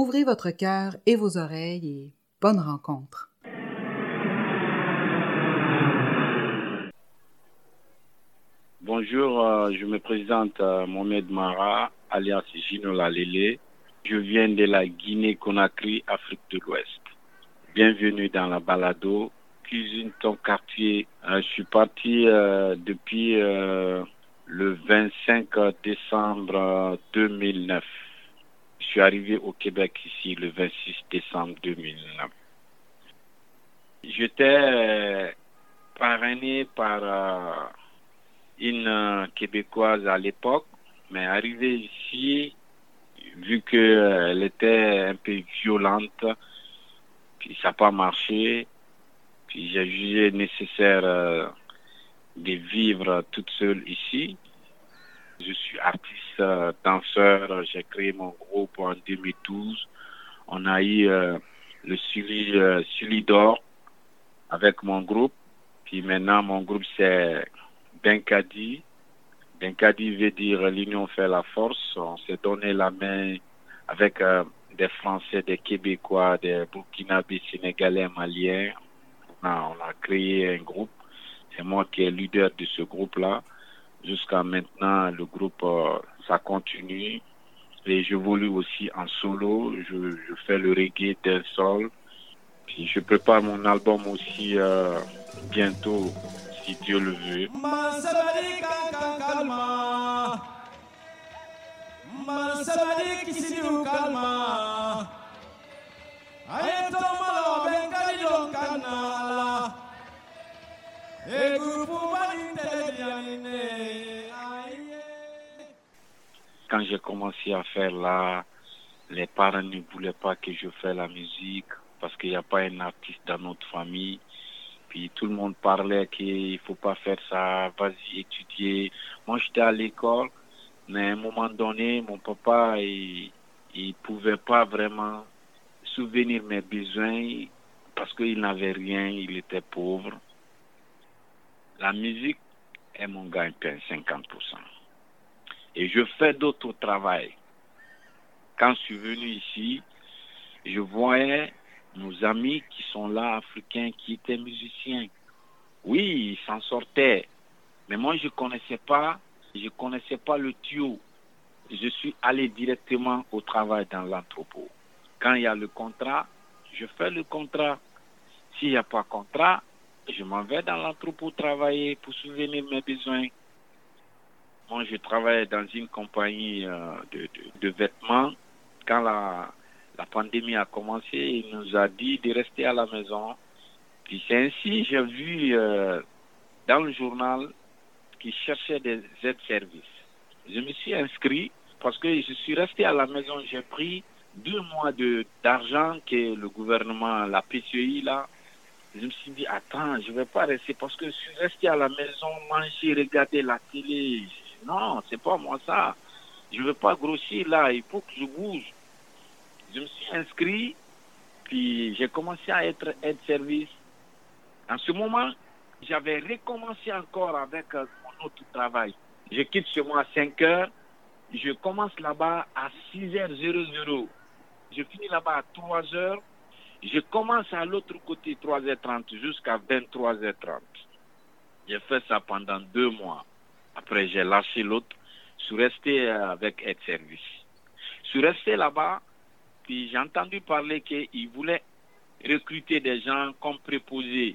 Ouvrez votre cœur et vos oreilles et bonne rencontre. Bonjour, euh, je me présente euh, Mohamed Mara, alias Gino Lalele. Je viens de la Guinée-Conakry, Afrique de l'Ouest. Bienvenue dans la balado Cuisine ton quartier. Euh, je suis parti depuis le 25 décembre 2009. Je suis arrivé au Québec ici le 26 décembre 2009. J'étais euh, parrainé par euh, une euh, Québécoise à l'époque, mais arrivé ici, vu qu'elle était un peu violente, puis ça n'a pas marché, puis j'ai jugé nécessaire de vivre toute seule ici. Je suis artiste, danseur, j'ai créé mon groupe en 2012. On a eu euh, le Sully, euh, Sully d'or avec mon groupe. Puis maintenant, mon groupe, c'est Benkadi. Benkadi veut dire l'union fait la force. On s'est donné la main avec euh, des Français, des Québécois, des Burkinabés, Sénégalais, Maliens. On a, créé un groupe. C'est moi qui est leader de ce groupe-là. Jusqu'à maintenant, le groupe, euh, ça continue. Et j'évolue aussi en solo. Je, je fais le reggae d'un sol. Je prépare mon album aussi euh, bientôt, si Dieu le veut. Quand j'ai commencé à faire là, les parents ne voulaient pas que je fasse la musique parce qu'il n'y a pas un artiste dans notre famille. Puis tout le monde parlait qu'il faut pas faire ça, vas-y étudier. Moi j'étais à l'école, mais à un moment donné, mon papa, il, il pouvait pas vraiment souvenir mes besoins parce qu'il n'avait rien, il était pauvre. La musique est mon gagne-pain, 50%. Et je fais d'autres travail. Quand je suis venu ici, je voyais nos amis qui sont là, africains, qui étaient musiciens. Oui, ils s'en sortaient. Mais moi, je connaissais pas, je connaissais pas le tuyau. Je suis allé directement au travail dans l'entrepôt. Quand il y a le contrat, je fais le contrat. S'il n'y a pas contrat, je m'en vais dans l'entrepôt travailler pour souvenir mes besoins. Moi, je travaillais dans une compagnie euh, de, de, vêtements. Quand la, la pandémie a commencé, il nous a dit de rester à la maison. Puis c'est ainsi, j'ai vu euh, dans le journal qu'ils cherchaient des aides-services. Je me suis inscrit parce que je suis resté à la maison. J'ai pris deux mois de d'argent que le gouvernement, la PCI, là, je me suis dit, attends, je vais pas rester parce que je suis resté à la maison, manger, regarder la télé. Non, c'est pas moi ça. Je veux pas grossir là, il faut que je bouge. Je me suis inscrit, puis j'ai commencé à être aide-service. En ce moment, j'avais recommencé encore avec euh, mon autre travail. Je quitte chez moi à 5 heures, je commence là-bas à 6h00. Je finis là-bas à 3 heures. Je commence à l'autre côté 3h30 jusqu'à 23h30. J'ai fait ça pendant deux mois. Après, j'ai lâché l'autre. Je suis resté euh, avec Aide Service. Je suis resté là-bas, puis j'ai entendu parler qu'ils voulaient recruter des gens comme préposés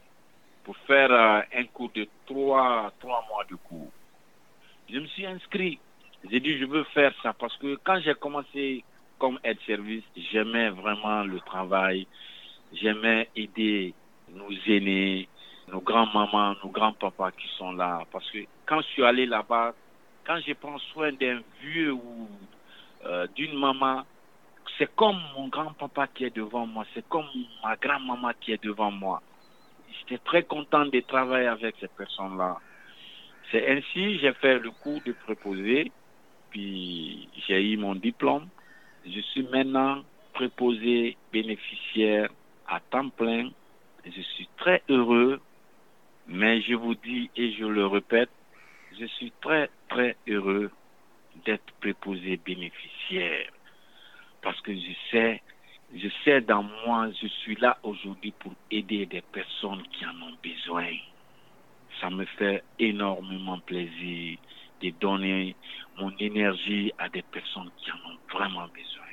pour faire euh, un cours de trois, trois mois de cours. Je me suis inscrit. J'ai dit, je veux faire ça parce que quand j'ai commencé comme aide-service, j'aimais vraiment le travail. J'aimais aider nos aînés, nos grands-mamans, nos grands-papas qui sont là. Parce que quand je suis allé là-bas, quand je prends soin d'un vieux ou euh, d'une maman, c'est comme mon grand-papa qui est devant moi, c'est comme ma grand-maman qui est devant moi. J'étais très content de travailler avec ces personnes-là. C'est ainsi j'ai fait le cours de préposé, puis j'ai eu mon diplôme. Je suis maintenant préposé bénéficiaire à temps plein. Je suis très heureux, mais je vous dis et je le répète, je suis très très heureux d'être préposé bénéficiaire parce que je sais, je sais dans moi, je suis là aujourd'hui pour aider des personnes qui en ont besoin. Ça me fait énormément plaisir de donner mon énergie à des personnes qui en ont vraiment besoin.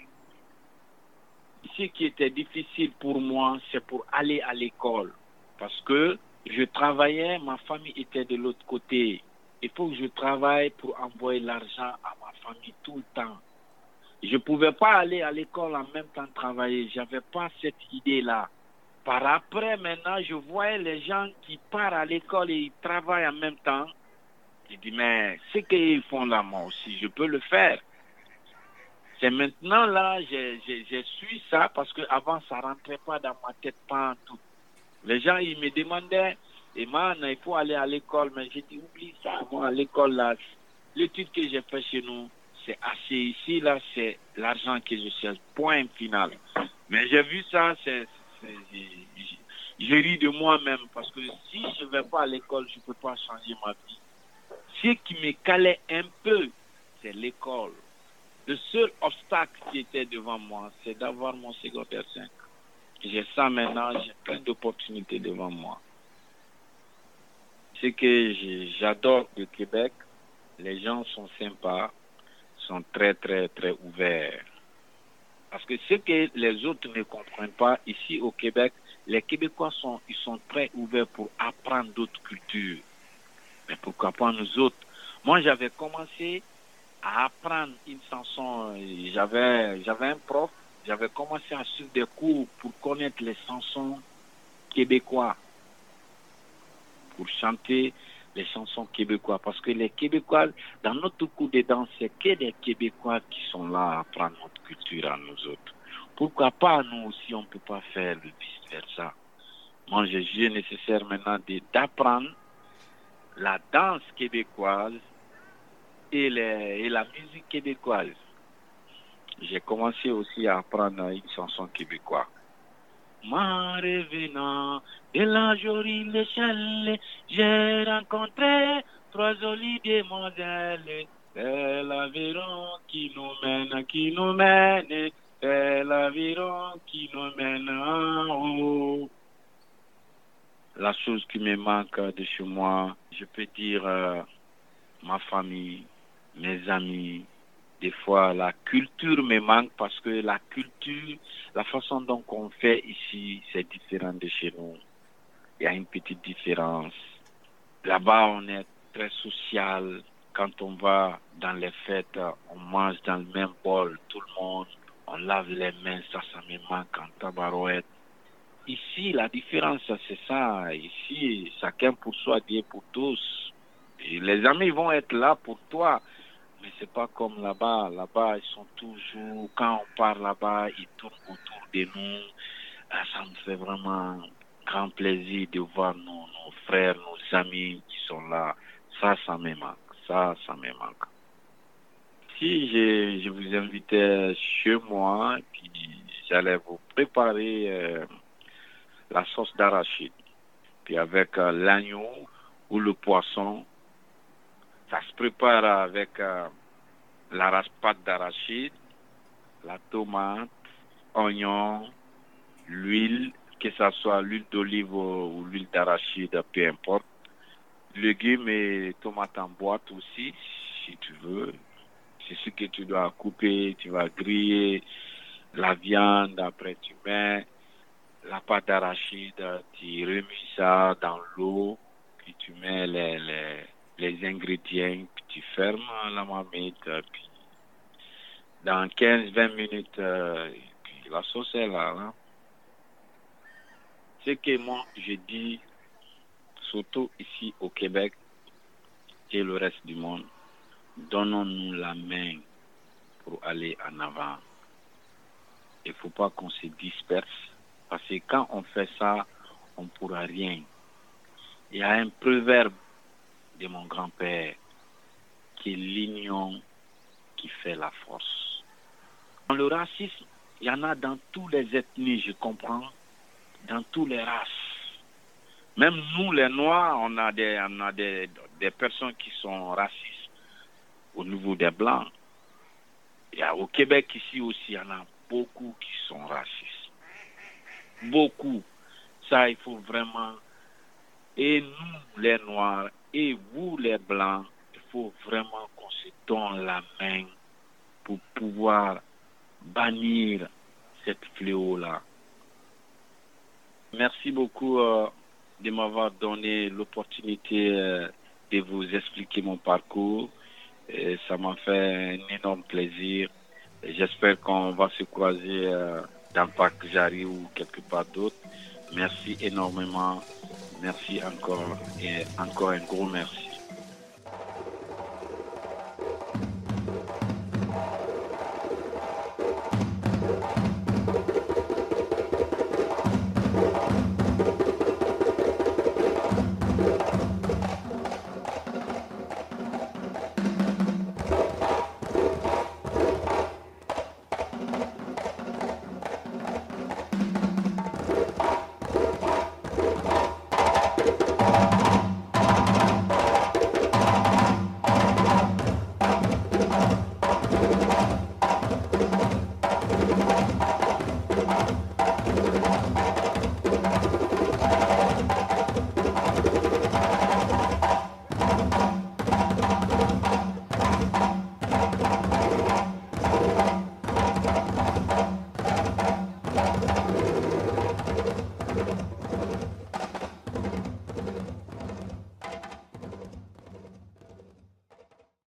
Ce qui était difficile pour moi, c'est pour aller à l'école. Parce que je travaillais, ma famille était de l'autre côté. Il faut que je travaille pour envoyer l'argent à ma famille tout le temps. Je ne pouvais pas aller à l'école en même temps travailler. Je n'avais pas cette idée-là. Par après, maintenant, je voyais les gens qui partent à l'école et ils travaillent en même temps. Je dis, mais ce qu'ils font là, moi aussi, je peux le faire. C'est maintenant là, je, suis ça parce qu'avant, ça ne rentrait pas dans ma tête, pas en tout. Les gens, ils me demandaient, et man, il faut aller à l'école. Mais j'ai dit, oublie ça, moi, à l'école, là, l'étude que j'ai fait chez nous, c'est assez ici, là, c'est l'argent que je cherche. Point final. Mais j'ai vu ça, c'est, je ris de moi-même parce que si je ne vais pas à l'école, je ne peux pas changer ma vie. Ce qui me calait un peu, c'est l'école. Le seul obstacle qui était devant moi, c'est d'avoir mon secondaire 5. J'ai ça maintenant, j'ai plein d'opportunités devant moi. Ce que j'adore du Québec, les gens sont sympas, sont très, très, très ouverts. Parce que ce que les autres ne comprennent pas, ici au Québec, les Québécois sont, ils sont très ouverts pour apprendre d'autres cultures. Mais pourquoi pas nous autres? Moi, j'avais commencé à apprendre une chanson. J'avais, j'avais un prof, j'avais commencé à suivre des cours pour connaître les chansons québécois, pour chanter les chansons québécois. Parce que les Québécois, dans notre cours de danse, c'est que les Québécois qui sont là à apprendre notre culture à nous autres. Pourquoi pas nous aussi, on ne peut pas faire le vice-versa. Moi, j'ai jugé nécessaire maintenant d'apprendre la danse québécoise et, et la musique québécoise. J'ai commencé aussi à apprendre une chanson québécoise. Ma revenant de la jolie l'échelle, j'ai rencontré trois jolies demoiselles. C'est l'aviron qui nous mène, qui nous mène, c'est l'aviron qui nous mène en haut. La chose qui me manque de chez moi, je peux dire euh, ma famille, mes amis, des fois la culture me manque parce que la culture, la façon dont on fait ici, c'est différent de chez nous. Il y a une petite différence. Là-bas, on est très social. Quand on va dans les fêtes, on mange dans le même bol, tout le monde. On lave les mains, ça, ça me manque en tabarouette. Ici, la différence, c'est ça. Ici, chacun pour soi, Dieu pour tous. Les amis vont être là pour toi mais c'est pas comme là-bas. Là-bas, ils sont toujours, quand on part là-bas, ils tournent autour de nous. Ah, ça me fait vraiment grand plaisir de voir nos, frères, nos amis qui sont là. Ça, ça me manque. Ça, ça me manque. Si je, je vous invitais chez moi, puis j'allais vous préparer euh, la sauce d'arachide, puis avec euh, l'agneau ou le poisson, ça se prépare avec euh, la pâte d'arachide, la tomate, oignon, l'huile, que ce soit l'huile d'olive ou l'huile d'arachide, peu importe. Légumes et tomates en boîte aussi, si tu veux. C'est ce que tu dois couper, tu vas griller la viande, après tu mets la pâte d'arachide, tu remues ça dans l'eau, puis tu mets les, les les ingrédients, puis tu fermes la marmite, puis dans 15-20 minutes, euh, puis la sauce est là. là. Ce que moi, je dis, surtout ici au Québec et le reste du monde, donnons-nous la main pour aller en avant. Il ne faut pas qu'on se disperse. Parce que quand on fait ça, on ne pourra rien. Il y a un proverbe de mon grand-père qui est l'union qui fait la force. Dans le racisme, il y en a dans toutes les ethnies, je comprends, dans toutes les races. Même nous, les Noirs, on a des, on a des, des personnes qui sont racistes au niveau des Blancs. A au Québec ici aussi, il y en a beaucoup qui sont racistes. Beaucoup. Ça, il faut vraiment. Et nous, les Noirs, et vous, les Blancs, il faut vraiment qu'on se donne la main pour pouvoir bannir cette fléau-là. Merci beaucoup euh, de m'avoir donné l'opportunité euh, de vous expliquer mon parcours. Ça m'a fait un énorme plaisir. J'espère qu'on va se croiser euh, dans parc Jarry ou quelque part d'autre. Merci énormément. Merci encore et encore un gros merci.